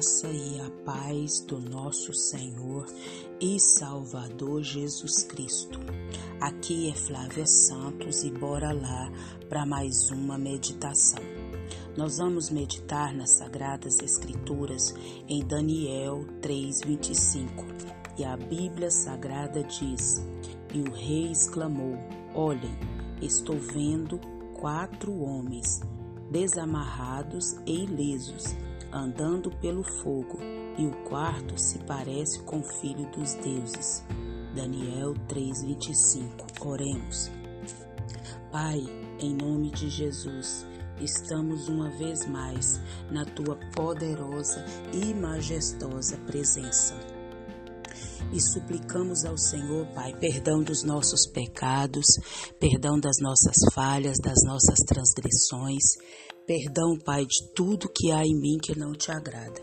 graça e a paz do nosso Senhor e Salvador Jesus Cristo. Aqui é Flávia Santos e bora lá para mais uma meditação. Nós vamos meditar nas Sagradas Escrituras em Daniel 3:25. E a Bíblia Sagrada diz: E o rei exclamou: Olhem, estou vendo quatro homens desamarrados e ilesos andando pelo fogo, e o quarto se parece com o filho dos deuses. Daniel 3:25. Oremos. Pai, em nome de Jesus, estamos uma vez mais na tua poderosa e majestosa presença. E suplicamos ao Senhor, Pai, perdão dos nossos pecados, perdão das nossas falhas, das nossas transgressões, Perdão, Pai, de tudo que há em mim que não te agrada.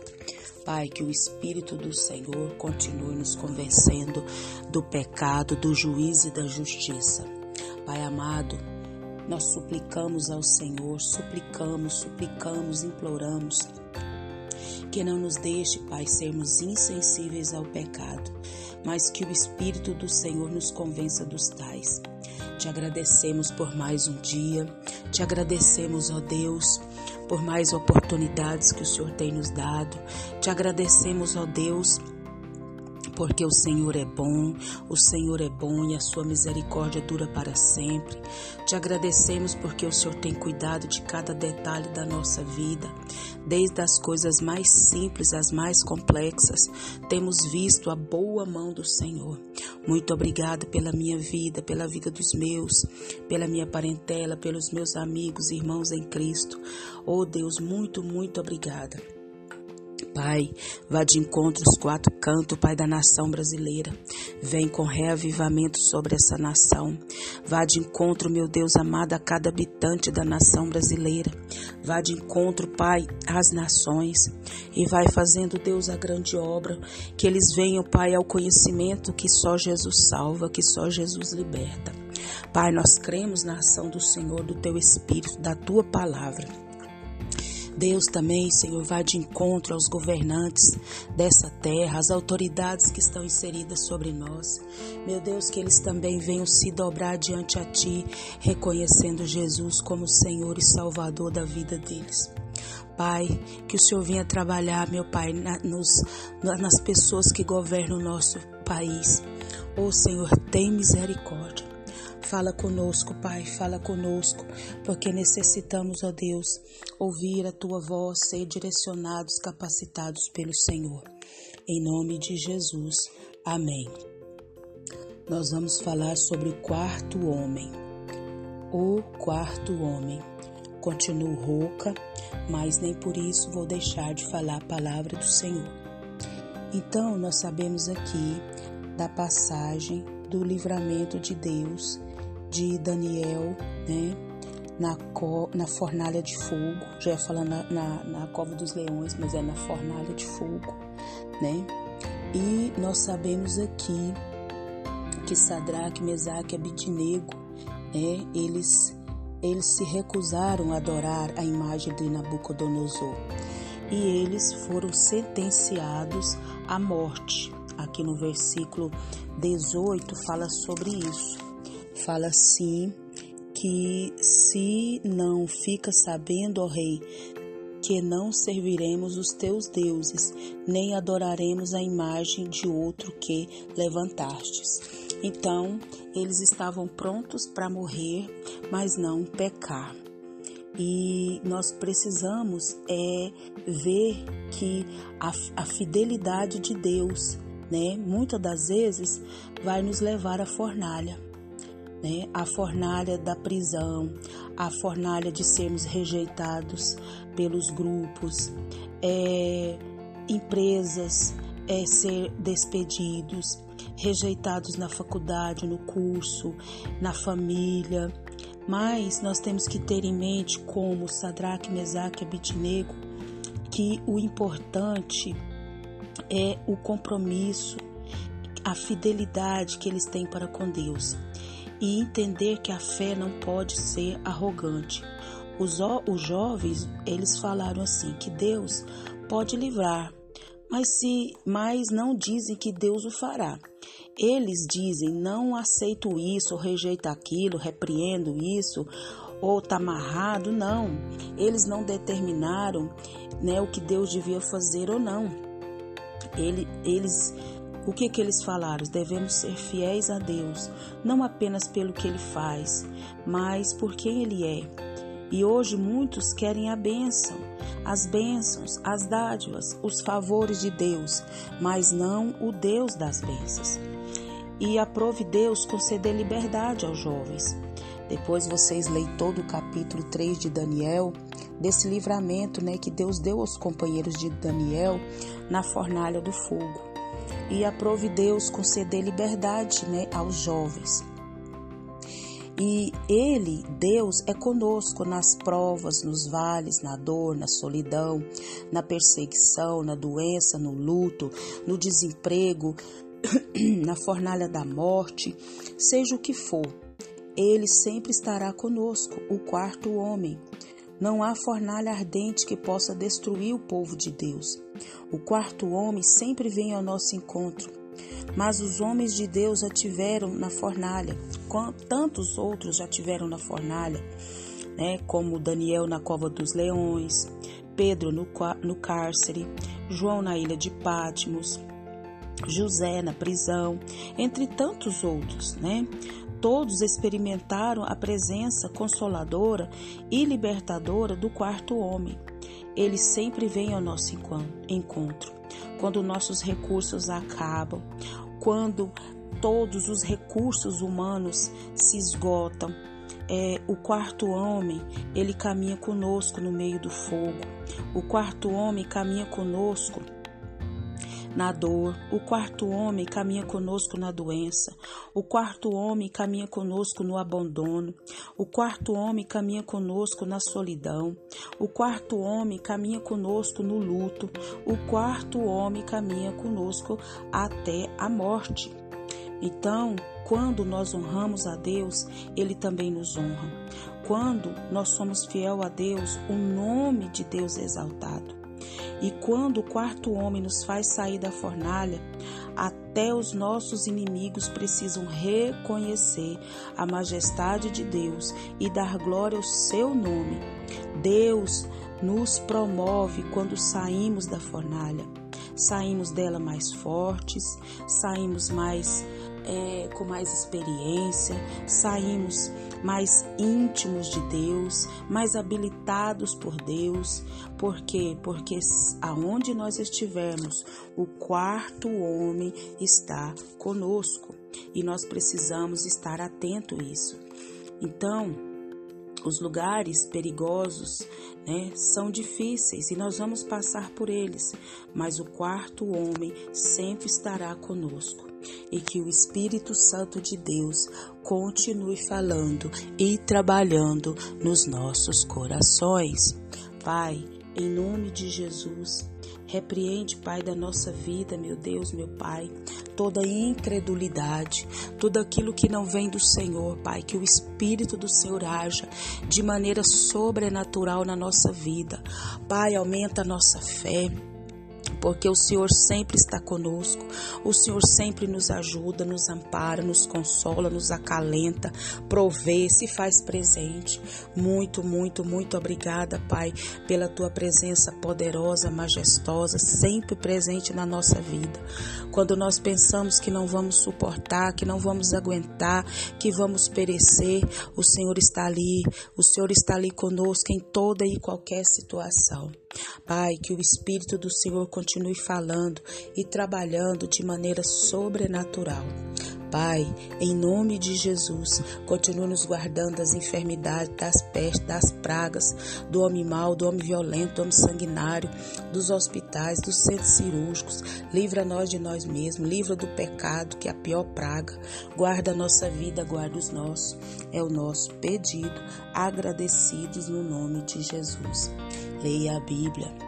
Pai, que o Espírito do Senhor continue nos convencendo do pecado, do juízo e da justiça. Pai amado, nós suplicamos ao Senhor, suplicamos, suplicamos, imploramos que não nos deixe, Pai, sermos insensíveis ao pecado, mas que o Espírito do Senhor nos convença dos tais. Te agradecemos por mais um dia, te agradecemos, ó Deus, por mais oportunidades que o Senhor tem nos dado. Te agradecemos, ó Deus, porque o Senhor é bom, o Senhor é bom e a sua misericórdia dura para sempre. Te agradecemos porque o Senhor tem cuidado de cada detalhe da nossa vida, desde as coisas mais simples às mais complexas. Temos visto a boa mão do Senhor. Muito obrigada pela minha vida, pela vida dos meus, pela minha parentela, pelos meus amigos, irmãos em Cristo. Oh Deus, muito, muito obrigada. Pai, vá de encontro aos quatro cantos, Pai da nação brasileira. Vem com reavivamento sobre essa nação. Vá de encontro, meu Deus amado, a cada habitante da nação brasileira. Vá de encontro, Pai, às nações. E vai fazendo, Deus, a grande obra. Que eles venham, Pai, ao conhecimento que só Jesus salva, que só Jesus liberta. Pai, nós cremos na ação do Senhor, do Teu Espírito, da Tua palavra. Deus também, Senhor, vai de encontro aos governantes dessa terra, às autoridades que estão inseridas sobre nós. Meu Deus, que eles também venham se dobrar diante a Ti, reconhecendo Jesus como Senhor e Salvador da vida deles. Pai, que o Senhor venha trabalhar, meu Pai, na, nos, nas pessoas que governam o nosso país. Ô oh, Senhor, tem misericórdia. Fala conosco, Pai, fala conosco, porque necessitamos, ó Deus, ouvir a tua voz, ser direcionados, capacitados pelo Senhor. Em nome de Jesus. Amém. Nós vamos falar sobre o quarto homem. O quarto homem. Continuo rouca, mas nem por isso vou deixar de falar a palavra do Senhor. Então, nós sabemos aqui da passagem do livramento de Deus de Daniel, né? Na, co, na fornalha de fogo, já ia falar na, na, na cova dos leões, mas é na fornalha de fogo, né? E nós sabemos aqui que Sadraque, Mesaque e Abidnego, né? Eles, eles se recusaram a adorar a imagem de Nabucodonosor e eles foram sentenciados à morte. Aqui no versículo 18 fala sobre isso fala assim que se não fica sabendo, ó rei, que não serviremos os teus deuses, nem adoraremos a imagem de outro que levantastes. Então, eles estavam prontos para morrer, mas não pecar. E nós precisamos é ver que a, a fidelidade de Deus, né, muitas das vezes vai nos levar à fornalha né? a fornalha da prisão, a fornalha de sermos rejeitados pelos grupos, é, empresas, é, ser despedidos, rejeitados na faculdade, no curso, na família. Mas nós temos que ter em mente, como Sadraque, Mesaque e Abidnego, que o importante é o compromisso, a fidelidade que eles têm para com Deus e entender que a fé não pode ser arrogante. Os, os jovens, eles falaram assim, que Deus pode livrar, mas se mas não dizem que Deus o fará. Eles dizem: "Não aceito isso, ou rejeito aquilo, repreendo isso, ou está amarrado". Não. Eles não determinaram, né, o que Deus devia fazer ou não. Ele, eles o que, que eles falaram? Devemos ser fiéis a Deus, não apenas pelo que Ele faz, mas por quem Ele é. E hoje muitos querem a bênção, as bênçãos, as dádivas, os favores de Deus, mas não o Deus das bênçãos. E aprove Deus conceder liberdade aos jovens. Depois vocês leem todo o capítulo 3 de Daniel, desse livramento né, que Deus deu aos companheiros de Daniel na fornalha do fogo e aprove Deus conceder liberdade né, aos jovens. E Ele, Deus, é conosco nas provas, nos vales, na dor, na solidão, na perseguição, na doença, no luto, no desemprego, na fornalha da morte, seja o que for. Ele sempre estará conosco, o quarto homem. Não há fornalha ardente que possa destruir o povo de Deus. O quarto homem sempre vem ao nosso encontro. Mas os homens de Deus já tiveram na fornalha, tantos outros já tiveram na fornalha, né? como Daniel na cova dos leões, Pedro no, no cárcere, João na ilha de Pátimos, José na prisão, entre tantos outros, né? Todos experimentaram a presença consoladora e libertadora do quarto homem. Ele sempre vem ao nosso encontro. Quando nossos recursos acabam, quando todos os recursos humanos se esgotam, é, o quarto homem, ele caminha conosco no meio do fogo. O quarto homem caminha conosco na dor. O quarto homem caminha conosco na doença. O quarto homem caminha conosco no abandono. O quarto homem caminha conosco na solidão. O quarto homem caminha conosco no luto. O quarto homem caminha conosco até a morte. Então, quando nós honramos a Deus, Ele também nos honra. Quando nós somos fiel a Deus, o nome de Deus é exaltado. E quando o quarto homem nos faz sair da fornalha, até os nossos inimigos precisam reconhecer a majestade de Deus e dar glória ao seu nome. Deus nos promove quando saímos da fornalha. Saímos dela mais fortes, saímos mais é, com mais experiência, saímos mais íntimos de Deus, mais habilitados por Deus. Por quê? Porque aonde nós estivermos, o quarto homem está conosco e nós precisamos estar atento a isso. Então, os lugares perigosos né, são difíceis e nós vamos passar por eles, mas o quarto homem sempre estará conosco e que o Espírito Santo de Deus continue falando e trabalhando nos nossos corações. Pai, em nome de Jesus, Repreende, Pai, da nossa vida, meu Deus, meu Pai, toda incredulidade, tudo aquilo que não vem do Senhor, Pai, que o Espírito do Senhor haja de maneira sobrenatural na nossa vida. Pai, aumenta a nossa fé porque o Senhor sempre está conosco, o Senhor sempre nos ajuda, nos ampara, nos consola, nos acalenta, provê, se faz presente. Muito, muito, muito obrigada, Pai, pela tua presença poderosa, majestosa, sempre presente na nossa vida. Quando nós pensamos que não vamos suportar, que não vamos aguentar, que vamos perecer, o Senhor está ali, o Senhor está ali conosco em toda e qualquer situação. Pai, que o Espírito do Senhor continue falando e trabalhando de maneira sobrenatural. Pai, em nome de Jesus, continue nos guardando das enfermidades, das pestes, das pragas, do homem mau, do homem violento, do homem sanguinário, dos hospitais, dos centros cirúrgicos. Livra nós de nós mesmos, livra do pecado, que é a pior praga. Guarda a nossa vida, guarda os nossos. É o nosso pedido, agradecidos no nome de Jesus. Leia a Bíblia.